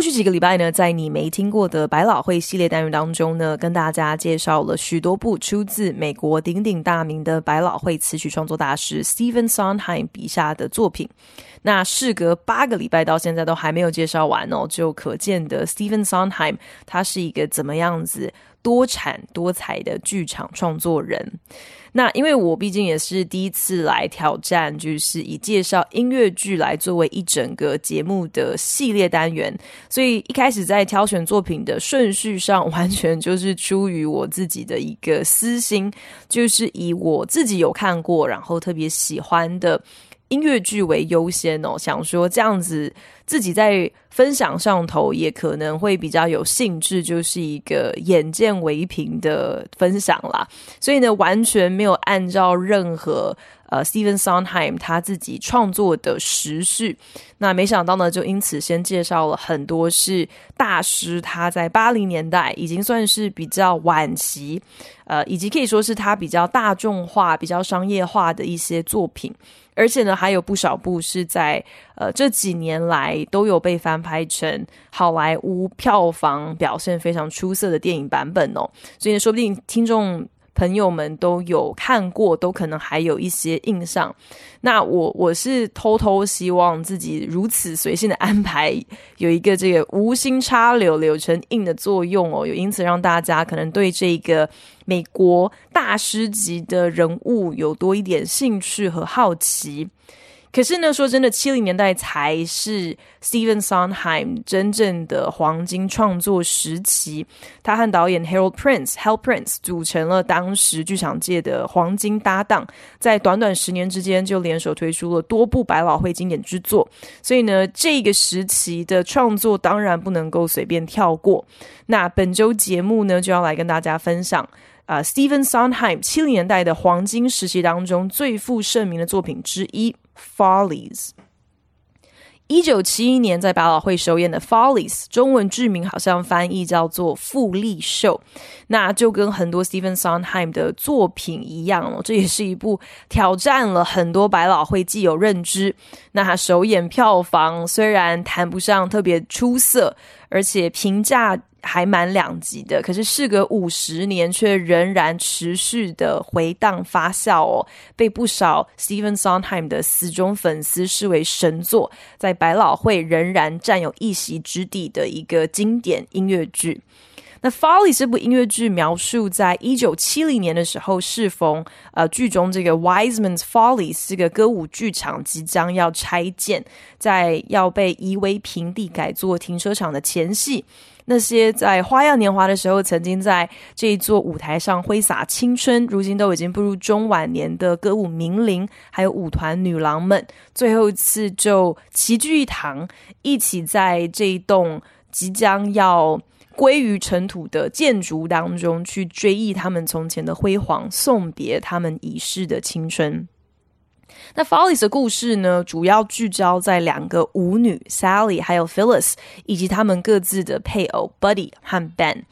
过去几个礼拜呢，在你没听过的百老汇系列单元当中呢，跟大家介绍了许多部出自美国鼎鼎大名的百老汇词曲创作大师 Stephen Sondheim 笔下的作品。那事隔八个礼拜到现在都还没有介绍完哦，就可见的 Stephen Sondheim 他是一个怎么样子多产多才的剧场创作人。那因为我毕竟也是第一次来挑战，就是以介绍音乐剧来作为一整个节目的系列单元，所以一开始在挑选作品的顺序上，完全就是出于我自己的一个私心，就是以我自己有看过，然后特别喜欢的。音乐剧为优先哦，想说这样子自己在分享上头也可能会比较有兴致，就是一个眼见为凭的分享啦。所以呢，完全没有按照任何呃 Steven Sondheim 他自己创作的时序。那没想到呢，就因此先介绍了很多是大师他在八零年代已经算是比较晚期，呃，以及可以说是他比较大众化、比较商业化的一些作品。而且呢，还有不少部是在呃这几年来都有被翻拍成好莱坞票房表现非常出色的电影版本哦，所以呢，说不定听众朋友们都有看过，都可能还有一些印象。那我我是偷偷希望自己如此随性的安排，有一个这个无心插柳柳成荫的作用哦，有因此让大家可能对这个美国大师级的人物有多一点兴趣和好奇。可是呢，说真的，七零年代才是 Steven Sondheim 真正的黄金创作时期。他和导演 Harold Prince Hal Prince 组成了当时剧场界的黄金搭档，在短短十年之间就联手推出了多部百老汇经典之作。所以呢，这个时期的创作当然不能够随便跳过。那本周节目呢，就要来跟大家分享啊、，Steven Sondheim 七零年代的黄金时期当中最负盛名的作品之一。Follies，一九七一年在百老汇首演的 Follies，中文剧名好像翻译叫做《富利秀》，那就跟很多 Stephen Sondheim 的作品一样哦，这也是一部挑战了很多百老汇既有认知。那他首演票房虽然谈不上特别出色，而且评价。还蛮两极的，可是事隔五十年，却仍然持续的回荡发酵哦，被不少 Stephen Sondheim 的死忠粉丝视为神作，在百老汇仍然占有一席之地的一个经典音乐剧。那《Folly》这部音乐剧描述在一九七零年的时候，适逢呃剧中这个 Wiseman's Follies 这个歌舞剧场即将要拆建，在要被夷为平地改做停车场的前夕。那些在花样年华的时候曾经在这一座舞台上挥洒青春，如今都已经步入中晚年的歌舞名伶，还有舞团女郎们，最后一次就齐聚一堂，一起在这一栋即将要归于尘土的建筑当中去追忆他们从前的辉煌，送别他们已逝的青春。那 Follies 的故事呢，主要聚焦在两个舞女 Sally 还有 Phyllis，以及他们各自的配偶 Buddy 和 Ben。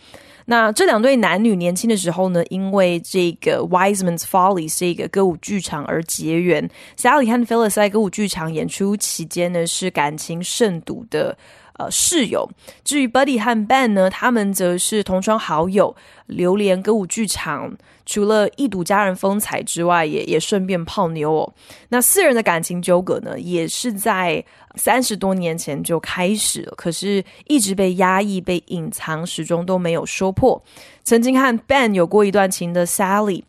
那这两对男女年轻的时候呢，因为这个 Wiseman's Follies 这个歌舞剧场而结缘。Sally 和 Phyllis 在歌舞剧场演出期间呢，是感情甚笃的。呃，室友。至于 Buddy 和 Ben 呢，他们则是同窗好友，流连歌舞剧场，除了一睹佳人风采之外，也也顺便泡妞哦。那四人的感情纠葛呢，也是在三十多年前就开始了，可是一直被压抑、被隐藏，始终都没有说破。曾经和 Ben 有过一段情的 Sally。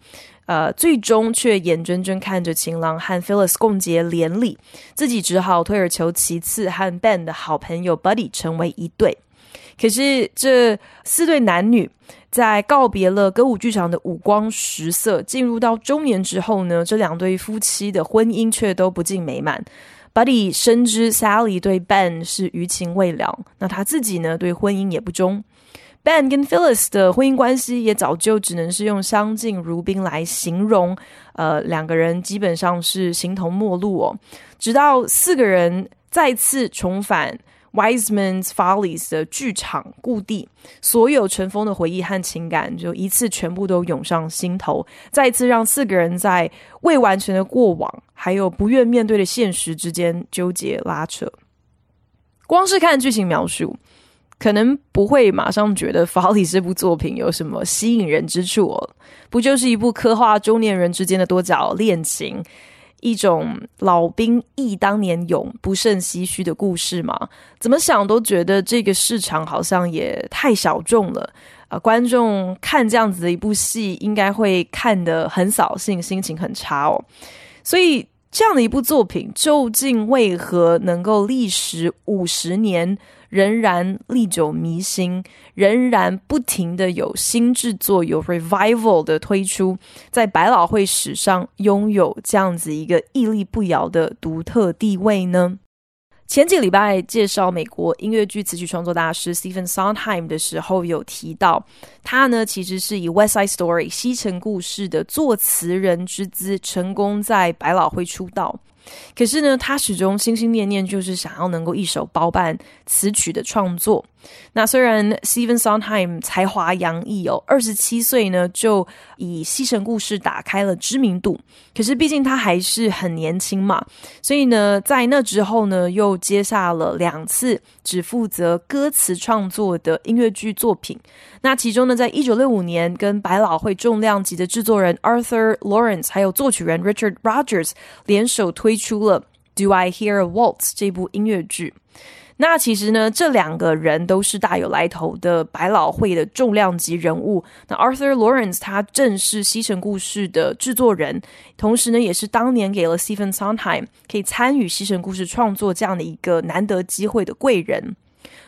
呃，最终却眼睁睁看着情郎和 Phyllis 共结连理，自己只好退而求其次，和 Ben 的好朋友 Buddy 成为一对。可是这四对男女在告别了歌舞剧场的五光十色，进入到中年之后呢，这两对夫妻的婚姻却都不尽美满。Buddy 深知 Sally 对 Ben 是余情未了，那他自己呢，对婚姻也不忠。Ben 跟 Phyllis 的婚姻关系也早就只能是用相敬如宾来形容，呃，两个人基本上是形同陌路哦。直到四个人再次重返 Wiseman's Follies 的剧场故地，所有尘封的回忆和情感就一次全部都涌上心头，再一次让四个人在未完成的过往还有不愿面对的现实之间纠结拉扯。光是看剧情描述，可能不会马上觉得《Follies》这部作品有什么吸引人之处，不就是一部刻画中年人之间的多角恋情，一种老兵忆当年勇、不胜唏嘘的故事吗？怎么想都觉得这个市场好像也太小众了啊！观众看这样子的一部戏，应该会看得很扫兴，心情很差哦。所以这样的一部作品，究竟为何能够历时五十年？仍然历久弥新，仍然不停的有新制作、有 revival 的推出，在百老汇史上拥有这样子一个屹立不摇的独特地位呢？前几礼拜介绍美国音乐剧词曲创作大师 Stephen Sondheim 的时候，有提到他呢，其实是以 West Side Story 西城故事的作词人之姿，成功在百老汇出道。可是呢，他始终心心念念就是想要能够一手包办词曲的创作。那虽然 Stephen Sondheim 才华洋溢哦，二十七岁呢就以《西城故事》打开了知名度，可是毕竟他还是很年轻嘛，所以呢，在那之后呢，又接下了两次只负责歌词创作的音乐剧作品。那其中呢，在一九六五年，跟百老汇重量级的制作人 Arthur Lawrence 还有作曲人 Richard Rogers 联手推出了《Do I Hear a Waltz》这部音乐剧。那其实呢，这两个人都是大有来头的百老汇的重量级人物。那 Arthur Lawrence 他正是《西城故事》的制作人，同时呢，也是当年给了 Stephen Sondheim 可以参与《西城故事》创作这样的一个难得机会的贵人。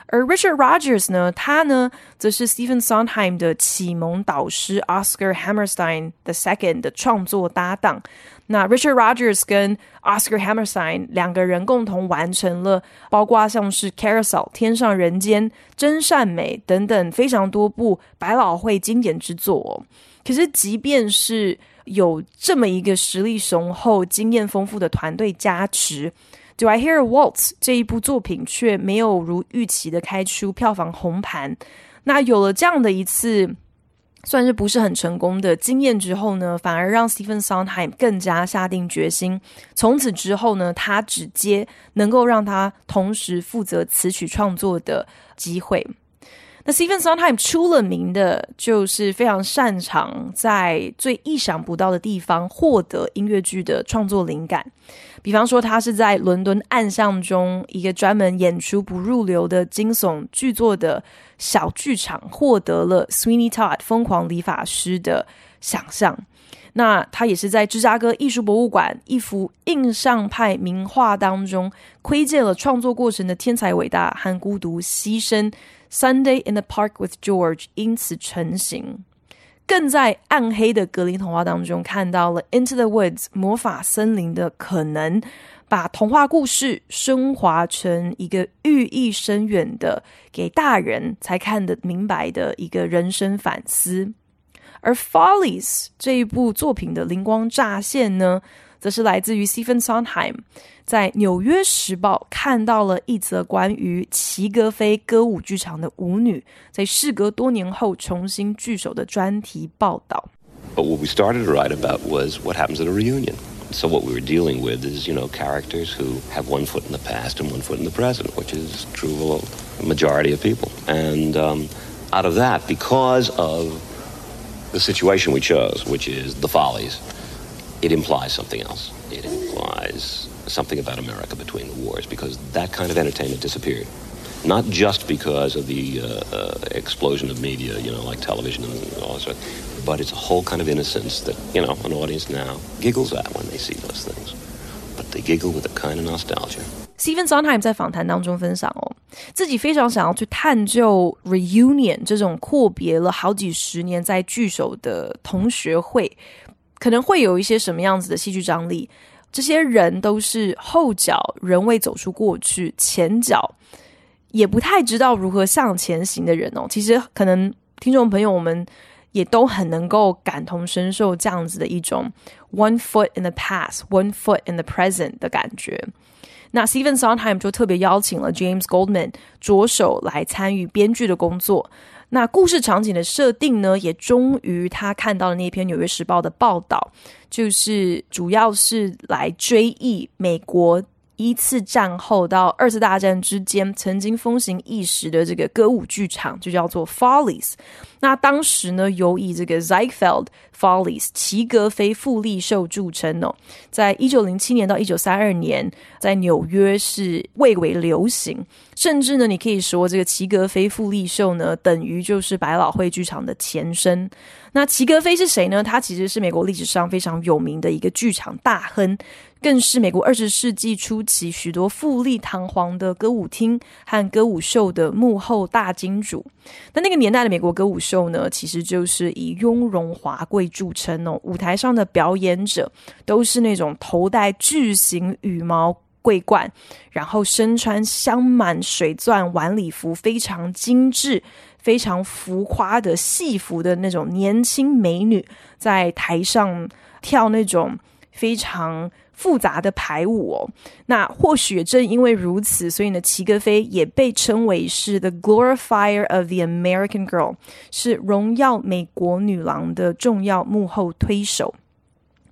而 Richard Rogers 呢，他呢，则是 Stephen Sondheim 的启蒙导师 Oscar Hammerstein II 的创作搭档。那 Richard Rogers 跟 Oscar Hammerstein 两个人共同完成了包括像是《Carousel》、《天上人间》、《真善美》等等非常多部百老汇经典之作哦。可是，即便是有这么一个实力雄厚、经验丰富的团队加持，《Do I Hear a Waltz》这一部作品却没有如预期的开出票房红盘。那有了这样的一次。算是不是很成功的经验之后呢，反而让 Stephen Sondheim 更加下定决心。从此之后呢，他只接能够让他同时负责词曲创作的机会。那 Stephen Sondheim 出了名的，就是非常擅长在最意想不到的地方获得音乐剧的创作灵感。比方说，他是在伦敦暗巷中一个专门演出不入流的惊悚剧作的小剧场，获得了 Sweeney Todd 疯狂理发师的想象。那他也是在芝加哥艺术博物馆一幅印象派名画当中，窥见了创作过程的天才伟大和孤独牺牲。Sunday in the Park with George 因此成型。更在暗黑的格林童话当中看到了《Into the Woods》魔法森林的可能，把童话故事升华成一个寓意深远的、给大人才看得明白的一个人生反思。而《Follies》这一部作品的灵光乍现呢，则是来自于 Stephen Sondheim 在《纽约时报》看到了一则关于齐格菲歌舞剧场的舞女在事隔多年后重新聚首的专题报道。But what we started to write about was what happens at a reunion. So what we were dealing with is, you know, characters who have one foot in the past and one foot in the present, which is true of a majority of people. And um, out of that, because of the situation we chose, which is the Follies. It implies something else. It implies something about America between the wars because that kind of entertainment disappeared. Not just because of the uh, uh, explosion of media, you know, like television and all that, but it's a whole kind of innocence that, you know, an audience now giggles at when they see those things. But they giggle with a kind of nostalgia. Stephen Sondheim 在访谈当中分享哦，自己非常想要去探究 reunion 这种阔别了好几十年再聚首的同学会。 可能会有一些什么样子的戏剧张力？这些人都是后脚仍未走出过去，前脚也不太知道如何向前行的人哦。其实可能听众朋友我们也都很能够感同身受这样子的一种 one foot in the past, one foot in the present 的感觉。那 Steven Sondheim 就特别邀请了 James Goldman 着手来参与编剧的工作。那故事场景的设定呢，也终于他看到了那篇《纽约时报》的报道，就是主要是来追忆美国。一次战后到二次大战之间，曾经风行一时的这个歌舞剧场就叫做 Follies。那当时呢，有以这个 Ziegfeld Follies 齐格菲富丽秀著称哦。在一九零七年到一九三二年，在纽约是蔚为流行，甚至呢，你可以说这个齐格菲富丽秀呢，等于就是百老汇剧场的前身。那齐格菲是谁呢？他其实是美国历史上非常有名的一个剧场大亨。更是美国二十世纪初期许多富丽堂皇的歌舞厅和歌舞秀的幕后大金主。那那个年代的美国歌舞秀呢，其实就是以雍容华贵著称哦。舞台上的表演者都是那种头戴巨型羽毛桂冠，然后身穿镶满水钻晚礼服，非常精致、非常浮夸的戏服的那种年轻美女，在台上跳那种非常。复杂的排舞哦，那或许正因为如此，所以呢，齐格飞也被称为是 The Glorifier of the American Girl，是荣耀美国女郎的重要幕后推手。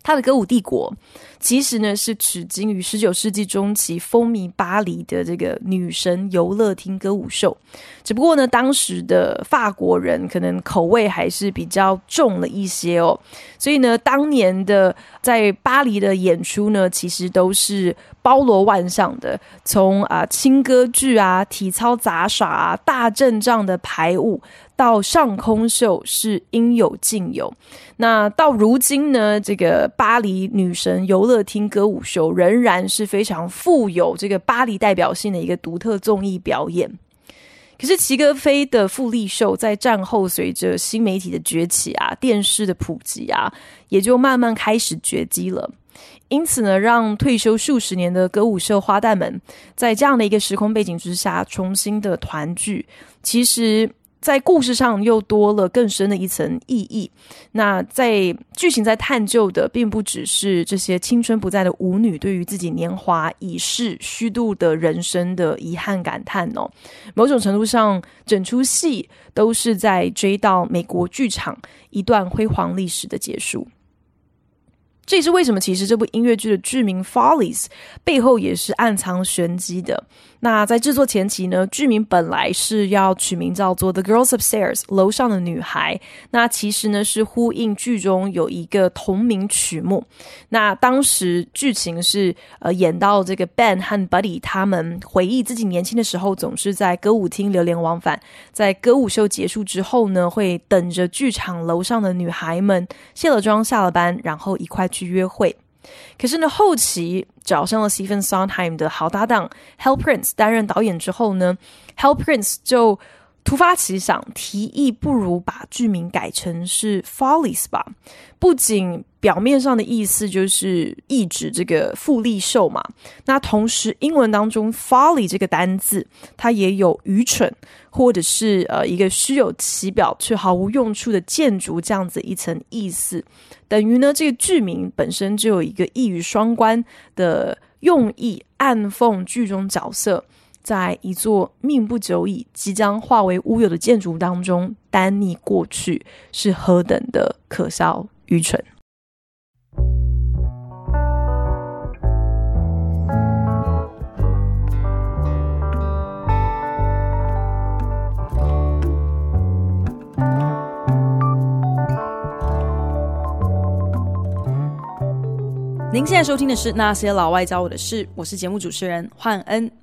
他的歌舞帝国，其实呢是取经于十九世纪中期风靡巴黎的这个女神游乐厅歌舞秀。只不过呢，当时的法国人可能口味还是比较重了一些哦，所以呢，当年的在巴黎的演出呢，其实都是包罗万象的，从啊轻歌剧啊、体操杂耍啊、大阵仗的排舞。到上空秀是应有尽有，那到如今呢，这个巴黎女神游乐厅歌舞秀仍然是非常富有这个巴黎代表性的一个独特综艺表演。可是齐格菲的富丽秀在战后随着新媒体的崛起啊，电视的普及啊，也就慢慢开始绝迹了。因此呢，让退休数十年的歌舞秀花旦们在这样的一个时空背景之下重新的团聚，其实。在故事上又多了更深的一层意义。那在剧情在探究的，并不只是这些青春不在的舞女对于自己年华已逝、虚度的人生的遗憾感叹哦。某种程度上，整出戏都是在追悼美国剧场一段辉煌历史的结束。这也是为什么，其实这部音乐剧的剧名《Follies》背后也是暗藏玄机的。那在制作前期呢，剧名本来是要取名叫做《The Girls Upstairs》楼上的女孩。那其实呢是呼应剧中有一个同名曲目。那当时剧情是呃演到这个 Ben 和 Buddy 他们回忆自己年轻的时候，总是在歌舞厅流连忘返。在歌舞秀结束之后呢，会等着剧场楼上的女孩们卸了妆、下了班，然后一块去去约会。可是呢，后期找上了 Stephen Sondheim 的好搭档 Hal Prince 担任导演之后呢，Hal Prince 就突发奇想，提议不如把剧名改成是 Follies 吧。不仅表面上的意思就是意指这个富丽秀嘛，那同时英文当中 Folly 这个单字，它也有愚蠢或者是呃一个虚有其表却毫无用处的建筑这样子一层意思。等于呢，这个剧名本身就有一个一语双关的用意，暗讽剧中角色在一座命不久矣、即将化为乌有的建筑当中，耽溺过去是何等的可笑愚蠢。您现在收听的是《那些老外教我的事》，我是节目主持人焕恩。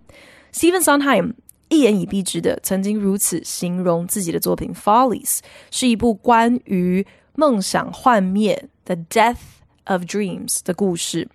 Stephen Sondheim 一言以蔽之的曾经如此形容自己的作品《Follies》，是一部关于梦想幻灭 （The Death of Dreams） 的故事。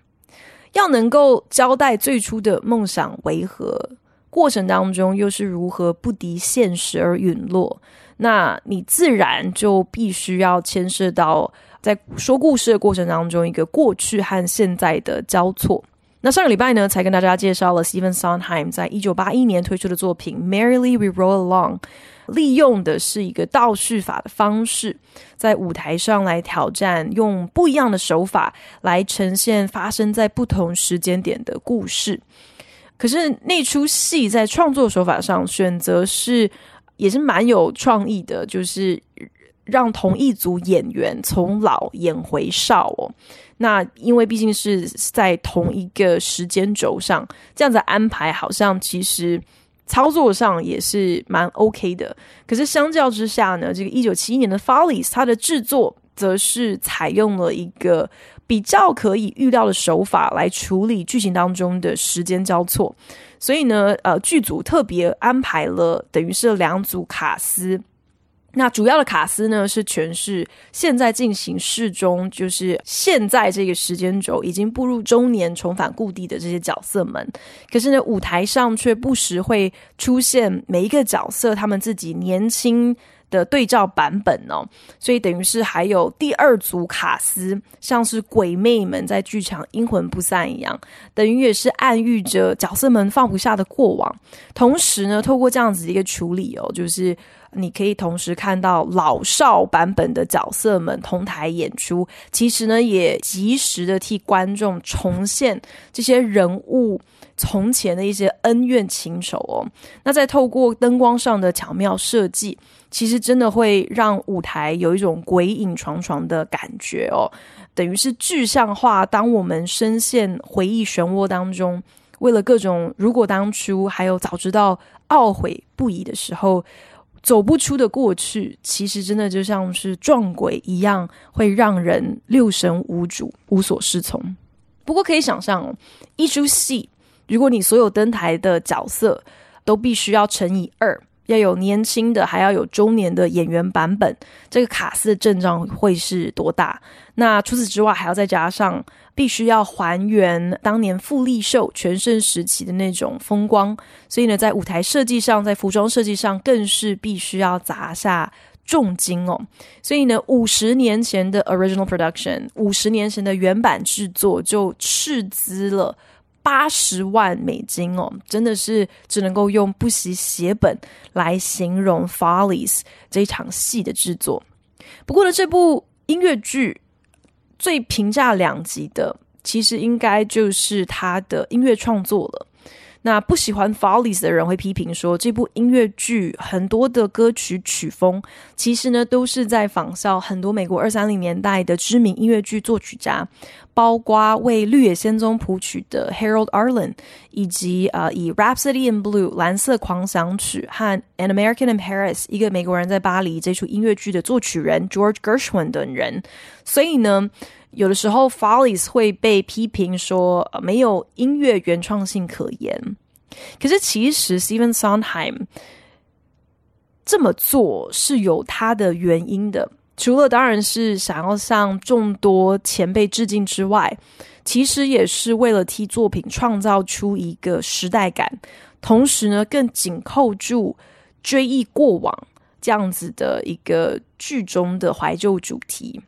要能够交代最初的梦想为何，过程当中又是如何不敌现实而陨落，那你自然就必须要牵涉到。在说故事的过程当中，一个过去和现在的交错。那上个礼拜呢，才跟大家介绍了 Steven Sonheim 在一九八一年推出的作品《Merrily We Roll Along》，利用的是一个倒叙法的方式，在舞台上来挑战，用不一样的手法来呈现发生在不同时间点的故事。可是那出戏在创作手法上选择是也是蛮有创意的，就是让同一组演员从老演回少哦。那因为毕竟是在同一个时间轴上，这样子安排好像其实操作上也是蛮 OK 的。可是相较之下呢，这个一九七一年的《Follies》它的制作则是采用了一个比较可以预料的手法来处理剧情当中的时间交错。所以呢，呃，剧组特别安排了等于是两组卡司。那主要的卡斯呢，是诠释现在进行事中，就是现在这个时间轴已经步入中年，重返故地的这些角色们。可是呢，舞台上却不时会出现每一个角色他们自己年轻的对照版本哦。所以等于是还有第二组卡司，像是鬼魅们在剧场阴魂不散一样，等于也是暗喻着角色们放不下的过往。同时呢，透过这样子的一个处理哦，就是。你可以同时看到老少版本的角色们同台演出，其实呢，也及时的替观众重现这些人物从前的一些恩怨情仇哦。那再透过灯光上的巧妙设计，其实真的会让舞台有一种鬼影幢幢的感觉哦，等于是具象化。当我们深陷回忆漩涡当中，为了各种如果当初还有早知道懊悔不已的时候。走不出的过去，其实真的就像是撞鬼一样，会让人六神无主、无所适从。不过可以想象，一出戏，如果你所有登台的角色都必须要乘以二。要有年轻的，还要有中年的演员版本，这个卡司的阵仗会是多大？那除此之外，还要再加上必须要还原当年富丽秀全盛时期的那种风光，所以呢，在舞台设计上，在服装设计上，更是必须要砸下重金哦。所以呢，五十年前的 original production，五十年前的原版制作就斥资了。八十万美金哦，真的是只能够用不惜血本来形容《Follies》这一场戏的制作。不过呢，这部音乐剧最评价两极的，其实应该就是他的音乐创作了。那不喜欢《Follies》的人会批评说，这部音乐剧很多的歌曲曲风，其实呢都是在仿效很多美国二三零年代的知名音乐剧作曲家，包括为《绿野仙踪》谱曲的 Harold Arlen，以及呃以《Rhapsody in Blue》蓝色狂想曲和《An American in Paris》一个美国人在巴黎这出音乐剧的作曲人 George Gershwin 等人，所以呢。有的时候，Follies 会被批评说，呃，没有音乐原创性可言。可是，其实 Steven Sondheim 这么做是有他的原因的。除了当然是想要向众多前辈致敬之外，其实也是为了替作品创造出一个时代感，同时呢，更紧扣住追忆过往这样子的一个剧中的怀旧主题。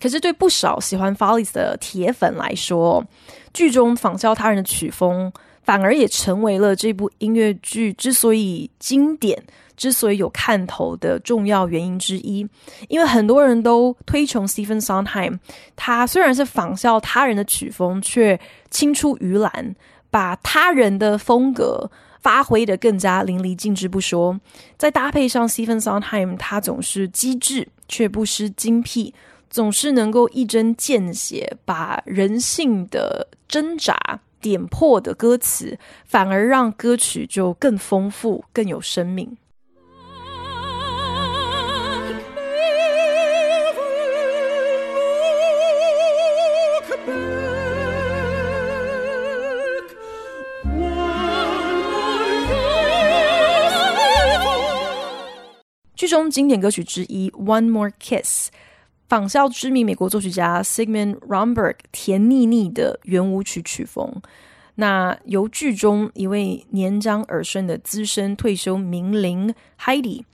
可是对不少喜欢 Follies 的铁粉来说，剧中仿效他人的曲风，反而也成为了这部音乐剧之所以经典、之所以有看头的重要原因之一。因为很多人都推崇 Stephen Sondheim，他虽然是仿效他人的曲风，却青出于蓝，把他人的风格发挥得更加淋漓尽致不说，再搭配上 Stephen Sondheim，他总是机智却不失精辟。总是能够一针见血，把人性的挣扎点破的歌词，反而让歌曲就更丰富、更有生命。剧中经典歌曲之一《One More Kiss》。仿效知名美国作曲家 Sigmund Romberg 甜腻腻的圆舞曲曲风，那由剧中一位年长耳顺的资深退休名伶 Heidi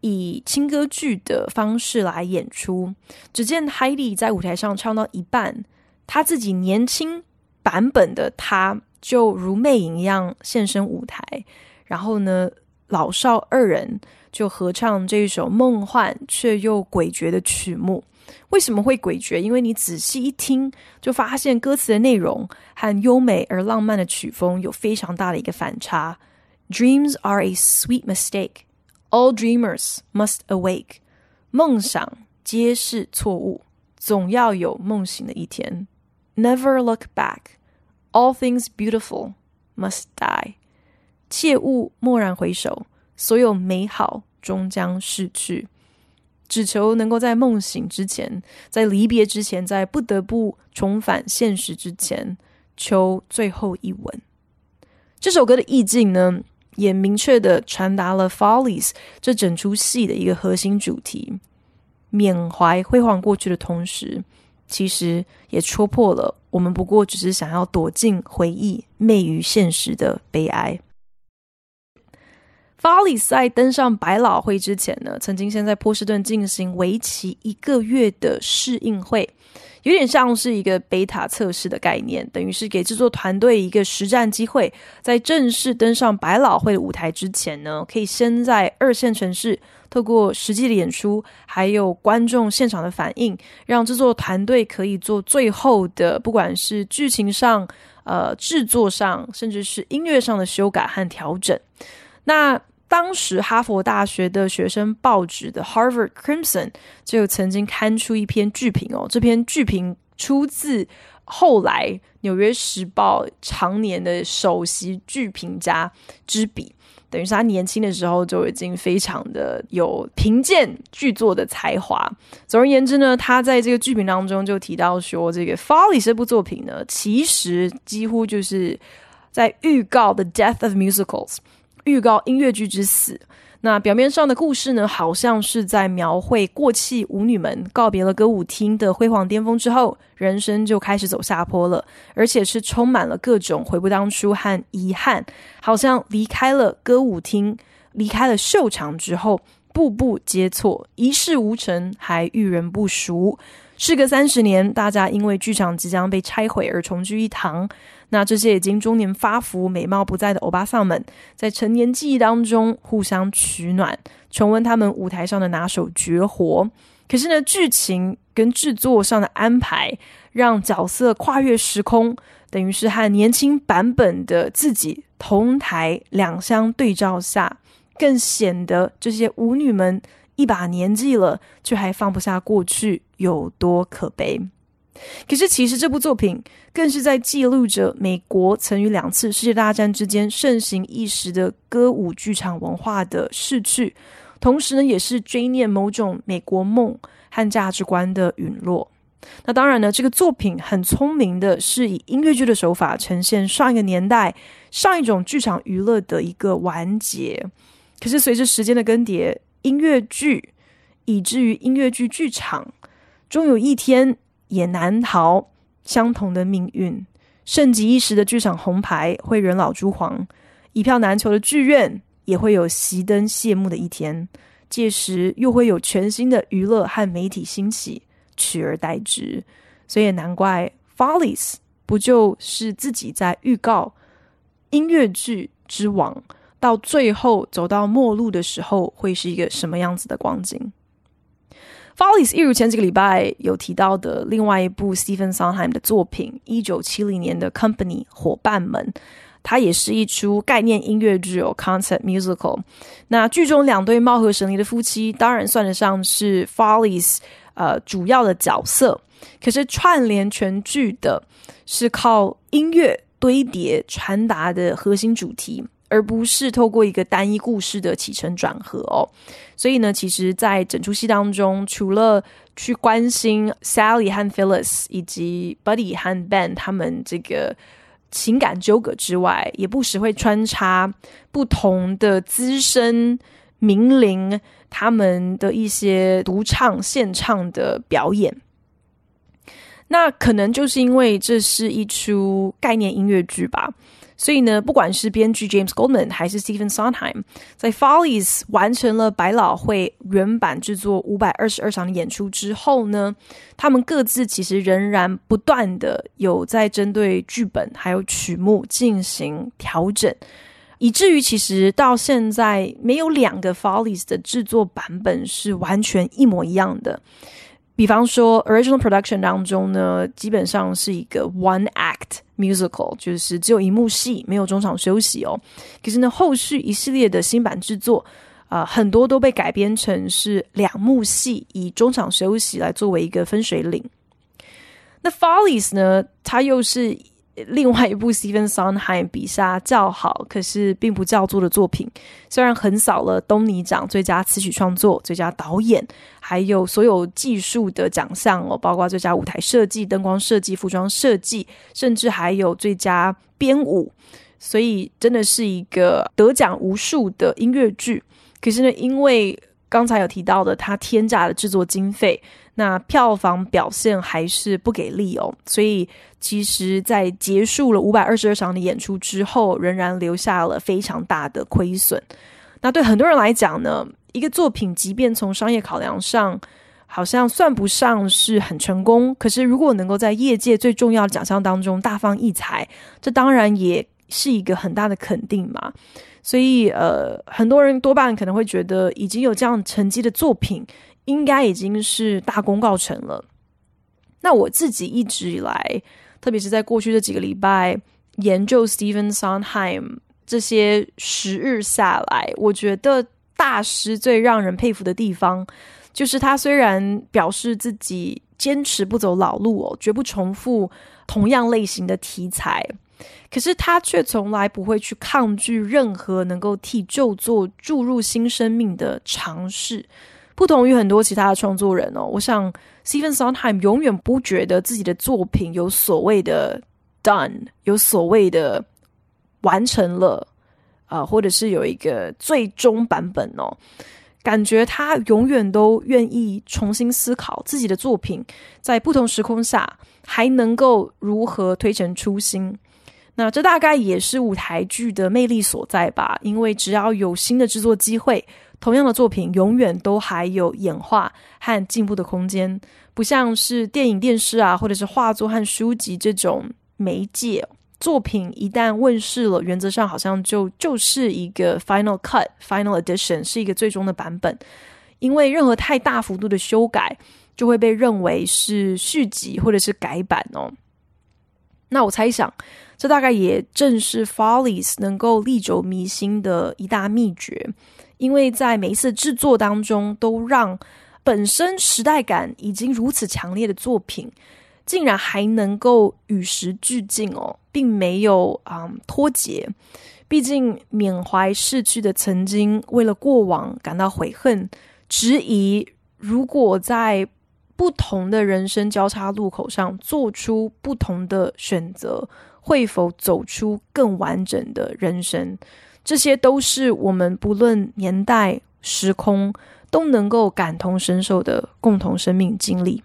以轻歌剧的方式来演出。只见 Heidi 在舞台上唱到一半，他自己年轻版本的他就如魅影一样现身舞台，然后呢，老少二人就合唱这一首梦幻却又诡谲的曲目。为什么会诡谲？因为你仔细一听，就发现歌词的内容和优美而浪漫的曲风有非常大的一个反差。Dreams are a sweet mistake. All dreamers must awake. 梦想皆是错误，总要有梦醒的一天。Never look back. All things beautiful must die. 切勿蓦然回首，所有美好终将逝去。只求能够在梦醒之前，在离别之前，在不得不重返现实之前，求最后一吻。这首歌的意境呢，也明确的传达了《Follies》这整出戏的一个核心主题：缅怀辉煌过去的同时，其实也戳破了我们不过只是想要躲进回忆、昧于现实的悲哀。Follies 在登上百老汇之前呢，曾经先在波士顿进行为期一个月的试映会，有点像是一个贝塔测试的概念，等于是给制作团队一个实战机会，在正式登上百老汇舞台之前呢，可以先在二线城市透过实际的演出，还有观众现场的反应，让制作团队可以做最后的，不管是剧情上、呃制作上，甚至是音乐上的修改和调整。那当时哈佛大学的学生报纸的 Harvard Crimson 就曾经刊出一篇剧评哦，这篇剧评出自后来纽约时报常年的首席剧评家之笔，等于是他年轻的时候就已经非常的有评鉴剧作的才华。总而言之呢，他在这个剧评当中就提到说，这个《Follies》这部作品呢，其实几乎就是在预告 The Death of Musicals。预告音乐剧之死。那表面上的故事呢，好像是在描绘过气舞女们告别了歌舞厅的辉煌巅峰之后，人生就开始走下坡了，而且是充满了各种悔不当初和遗憾，好像离开了歌舞厅，离开了秀场之后，步步皆错，一事无成，还遇人不淑。事隔三十年，大家因为剧场即将被拆毁而重聚一堂。那这些已经中年发福、美貌不在的欧巴桑们，在成年记忆当中互相取暖，重温他们舞台上的拿手绝活。可是呢，剧情跟制作上的安排，让角色跨越时空，等于是和年轻版本的自己同台两相对照下，更显得这些舞女们一把年纪了，却还放不下过去，有多可悲。可是，其实这部作品更是在记录着美国曾于两次世界大战之间盛行一时的歌舞剧场文化的逝去，同时呢，也是追念某种美国梦和价值观的陨落。那当然呢，这个作品很聪明的是以音乐剧的手法呈现上一个年代、上一种剧场娱乐的一个完结。可是，随着时间的更迭，音乐剧以至于音乐剧剧场，终有一天。也难逃相同的命运。盛极一时的剧场红牌会人老珠黄，一票难求的剧院也会有熄灯谢幕的一天。届时又会有全新的娱乐和媒体兴起，取而代之。所以也难怪《Follies》不就是自己在预告音乐剧之王，到最后走到末路的时候，会是一个什么样子的光景？Follies 一如前几个礼拜有提到的另外一部 Stephen Sondheim 的作品，一九七零年的 Company 伙伴们，它也是一出概念音乐剧哦，concept musical。那剧中两对貌合神离的夫妻，当然算得上是 Follies 呃主要的角色。可是串联全剧的是靠音乐堆叠传达的核心主题。而不是透过一个单一故事的起承转合哦，所以呢，其实，在整出戏当中，除了去关心 Sally 和 Phyllis 以及 Buddy 和 Ben 他们这个情感纠葛之外，也不时会穿插不同的资深名伶他们的一些独唱现唱的表演。那可能就是因为这是一出概念音乐剧吧。所以呢，不管是编剧 James Goldman 还是 Stephen Sondheim，在 Follies 完成了百老汇原版制作五百二十二场演出之后呢，他们各自其实仍然不断的有在针对剧本还有曲目进行调整，以至于其实到现在没有两个 Follies 的制作版本是完全一模一样的。比方说，original production 当中呢，基本上是一个 one act musical，就是只有一幕戏，没有中场休息哦。可是呢，后续一系列的新版制作，啊、很多都被改编成是两幕戏，以中场休息来作为一个分水岭。那 Follies 呢，它又是。另外一部 Stephen Sondheim 笔下较好，可是并不叫座的作品，虽然横扫了东尼奖最佳词曲创作、最佳导演，还有所有技术的奖项哦，包括最佳舞台设计、灯光设计、服装设计，甚至还有最佳编舞，所以真的是一个得奖无数的音乐剧。可是呢，因为刚才有提到的，它天价的制作经费。那票房表现还是不给力哦，所以其实，在结束了五百二十二场的演出之后，仍然留下了非常大的亏损。那对很多人来讲呢，一个作品即便从商业考量上好像算不上是很成功，可是如果能够在业界最重要的奖项当中大放异彩，这当然也是一个很大的肯定嘛。所以，呃，很多人多半可能会觉得，已经有这样成绩的作品。应该已经是大功告成了。那我自己一直以来，特别是在过去这几个礼拜研究 Stephen Sondheim 这些时日下来，我觉得大师最让人佩服的地方，就是他虽然表示自己坚持不走老路哦，绝不重复同样类型的题材，可是他却从来不会去抗拒任何能够替旧作注入新生命的尝试。不同于很多其他的创作人哦，我想 Stephen Sondheim 永远不觉得自己的作品有所谓的 done，有所谓的完成了啊、呃，或者是有一个最终版本哦。感觉他永远都愿意重新思考自己的作品，在不同时空下还能够如何推陈出新。那这大概也是舞台剧的魅力所在吧，因为只要有新的制作机会。同样的作品永远都还有演化和进步的空间，不像是电影、电视啊，或者是画作和书籍这种媒介作品，一旦问世了，原则上好像就就是一个 final cut、final edition，是一个最终的版本。因为任何太大幅度的修改，就会被认为是续集或者是改版哦。那我猜想，这大概也正是 Follies 能够历久弥新的一大秘诀。因为在每一次制作当中，都让本身时代感已经如此强烈的作品，竟然还能够与时俱进哦，并没有啊、嗯、脱节。毕竟缅怀逝去的曾经，为了过往感到悔恨、质疑，如果在不同的人生交叉路口上做出不同的选择，会否走出更完整的人生？这些都是我们不论年代、时空都能够感同身受的共同生命经历。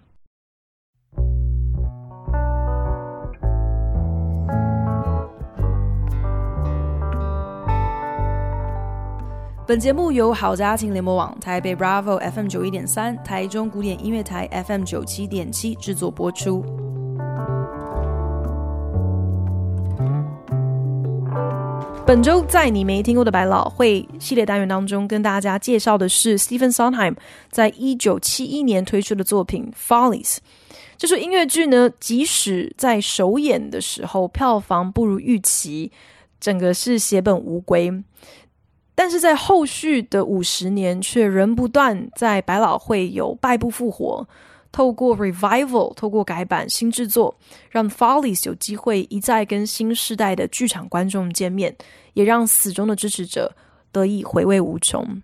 本节目由好家庭联播网、台北 Bravo FM 九一点三、台中古典音乐台 FM 九七点七制作播出。本周在你没听过的百老汇系列单元当中，跟大家介绍的是 Stephen Sondheim 在一九七一年推出的作品《Follies》。这出音乐剧呢，即使在首演的时候票房不如预期，整个是血本无归，但是在后续的五十年，却仍不断在百老汇有败不复活。透过 revival，透过改版、新制作，让 Follies 有机会一再跟新世代的剧场观众见面，也让死忠的支持者得以回味无穷。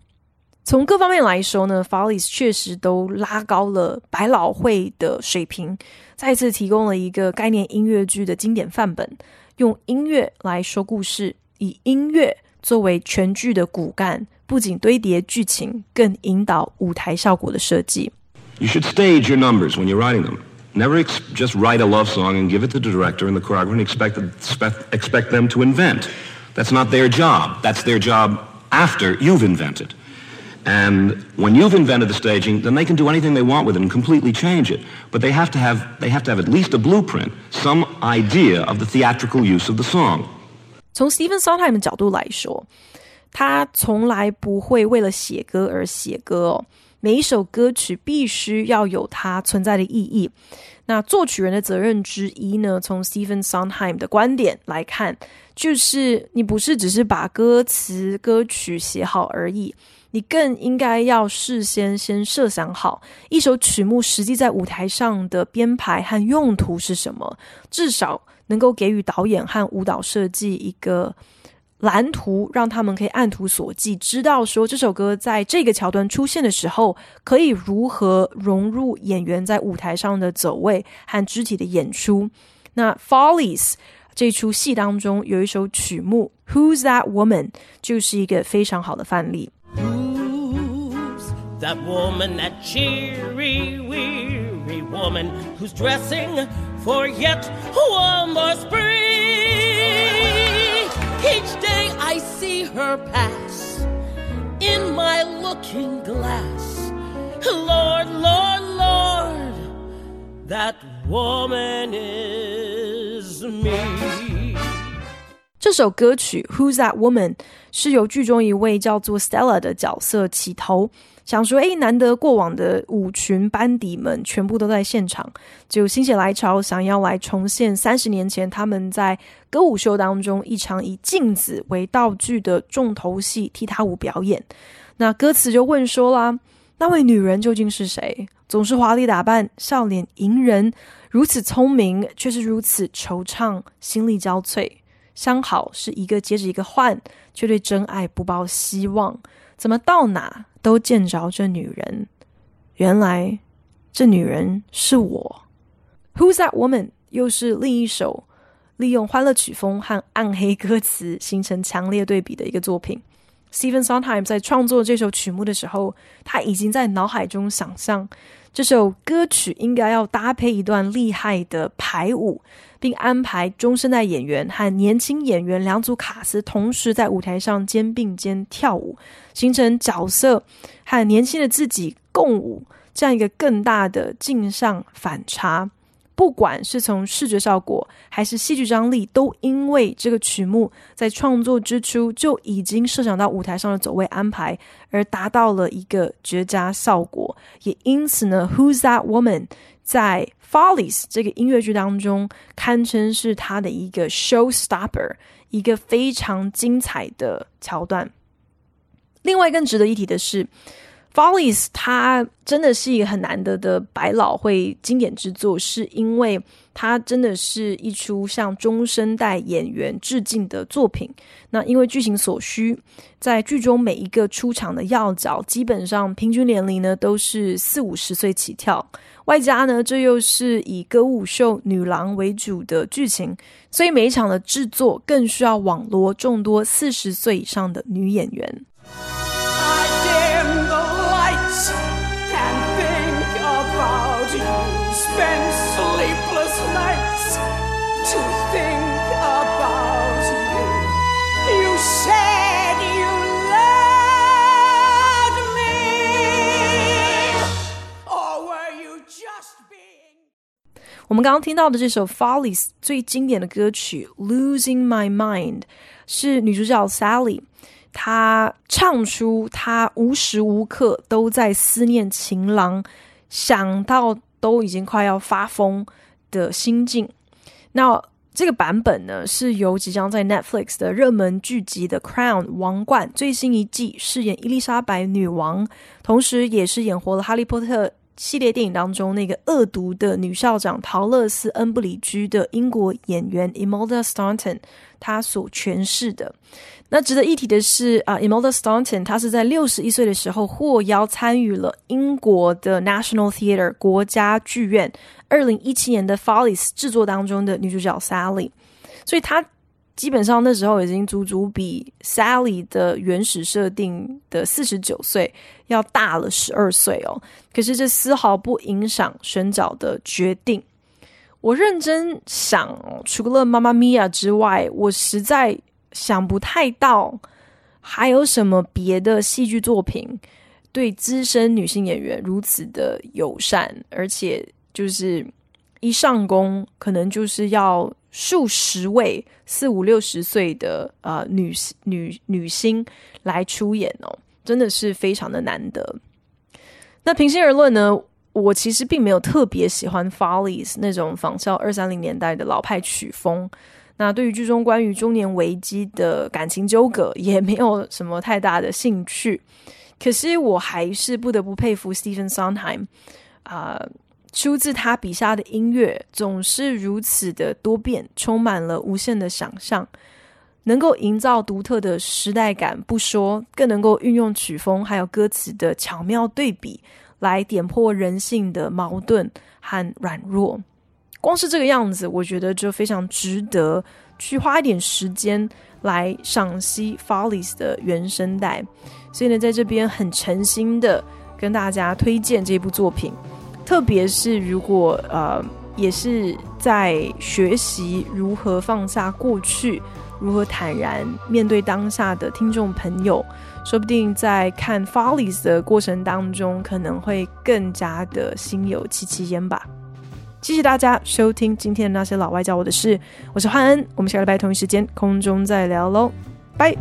从各方面来说呢，Follies 确实都拉高了百老汇的水平，再次提供了一个概念音乐剧的经典范本，用音乐来说故事，以音乐作为全剧的骨干，不仅堆叠剧情，更引导舞台效果的设计。You should stage your numbers when you're writing them. Never ex- just write a love song and give it to the director and the choreographer and expect, expect, expect them to invent. That's not their job. That's their job after you've invented. And when you've invented the staging, then they can do anything they want with it and completely change it. But they have to have, they have, to have at least a blueprint, some idea of the theatrical use of the song. 从 Stephen Sondheim 的角度来说，他从来不会为了写歌而写歌哦。每一首歌曲必须要有它存在的意义。那作曲人的责任之一呢？从 Stephen Sondheim 的观点来看， 就是你不是只是把歌词歌曲写好而已。你更应该要事先先设想好一首曲目实际在舞台上的编排和用途是什么，至少能够给予导演和舞蹈设计一个蓝图，让他们可以按图索骥，知道说这首歌在这个桥段出现的时候，可以如何融入演员在舞台上的走位和肢体的演出。那《Follies》这出戏当中有一首曲目《Who's That Woman》，就是一个非常好的范例。That woman, that cheery, weary woman who's dressing for yet one more spring. Each day I see her pass in my looking glass. Lord, Lord, Lord, that woman is 这首歌曲《Who's That Woman》是由剧中一位叫做 Stella 的角色起头。想说，诶，难得过往的舞群班底们全部都在现场，就心血来潮，想要来重现三十年前他们在歌舞秀当中一场以镜子为道具的重头戏踢踏舞表演。那歌词就问说啦，那位女人究竟是谁？总是华丽打扮，笑脸迎人，如此聪明，却是如此惆怅，心力交瘁。相好是一个接着一个换，却对真爱不抱希望。怎么到哪都见着这女人？原来这女人是我。Who's that woman？又是另一首利用欢乐曲风和暗黑歌词形成强烈对比的一个作品。Stephen Sondheim 在创作这首曲目的时候，他已经在脑海中想象这首歌曲应该要搭配一段厉害的排舞。并安排中生代演员和年轻演员两组卡司同时在舞台上肩并肩跳舞，形成角色和年轻的自己共舞，这样一个更大的镜像反差。不管是从视觉效果还是戏剧张力，都因为这个曲目在创作之初就已经设想到舞台上的走位安排，而达到了一个绝佳效果。也因此呢，Who's That Woman？在《Follies》这个音乐剧当中，堪称是他的一个 showstopper，一个非常精彩的桥段。另外，更值得一提的是，《Follies》它真的是一个很难得的百老汇经典之作，是因为它真的是一出向中生代演员致敬的作品。那因为剧情所需，在剧中每一个出场的要角，基本上平均年龄呢都是四五十岁起跳。外加呢，这又是以歌舞秀女郎为主的剧情，所以每一场的制作更需要网罗众多四十岁以上的女演员。我们刚刚听到的这首《Follies》最经典的歌曲《Losing My Mind》是女主角 Sally，她唱出她无时无刻都在思念情郎，想到都已经快要发疯的心境。那这个版本呢，是由即将在 Netflix 的热门剧集《The Crown》王冠最新一季饰演伊丽莎白女王，同时也是演活了哈利波特。系列电影当中那个恶毒的女校长桃乐丝·恩布里居的英国演员 Imelda Staunton，她所诠释的。那值得一提的是啊，Imelda Staunton 她是在六十一岁的时候获邀参与了英国的 National Theatre 国家剧院二零一七年的 Follies 制作当中的女主角 Sally，所以她基本上那时候已经足足比 Sally 的原始设定的四十九岁要大了十二岁哦。可是这丝毫不影响选角的决定。我认真想，除了《妈妈咪呀》之外，我实在想不太到还有什么别的戏剧作品对资深女性演员如此的友善，而且就是一上工可能就是要。数十位四五六十岁的呃女女女星来出演哦，真的是非常的难得。那平心而论呢，我其实并没有特别喜欢 Follies 那种仿效二三零年代的老派曲风。那对于剧中关于中年危机的感情纠葛，也没有什么太大的兴趣。可是我还是不得不佩服 Stephen Sondheim 啊。出自他笔下的音乐总是如此的多变，充满了无限的想象，能够营造独特的时代感不说，更能够运用曲风还有歌词的巧妙对比，来点破人性的矛盾和软弱。光是这个样子，我觉得就非常值得去花一点时间来赏析 Follies 的原声带。所以呢，在这边很诚心的跟大家推荐这部作品。特别是如果呃，也是在学习如何放下过去，如何坦然面对当下的听众朋友，说不定在看《Follies》的过程当中，可能会更加的心有戚戚焉吧。谢谢大家收听今天的那些老外教我的事，我是焕恩，我们下礼拜同一时间空中再聊喽，拜。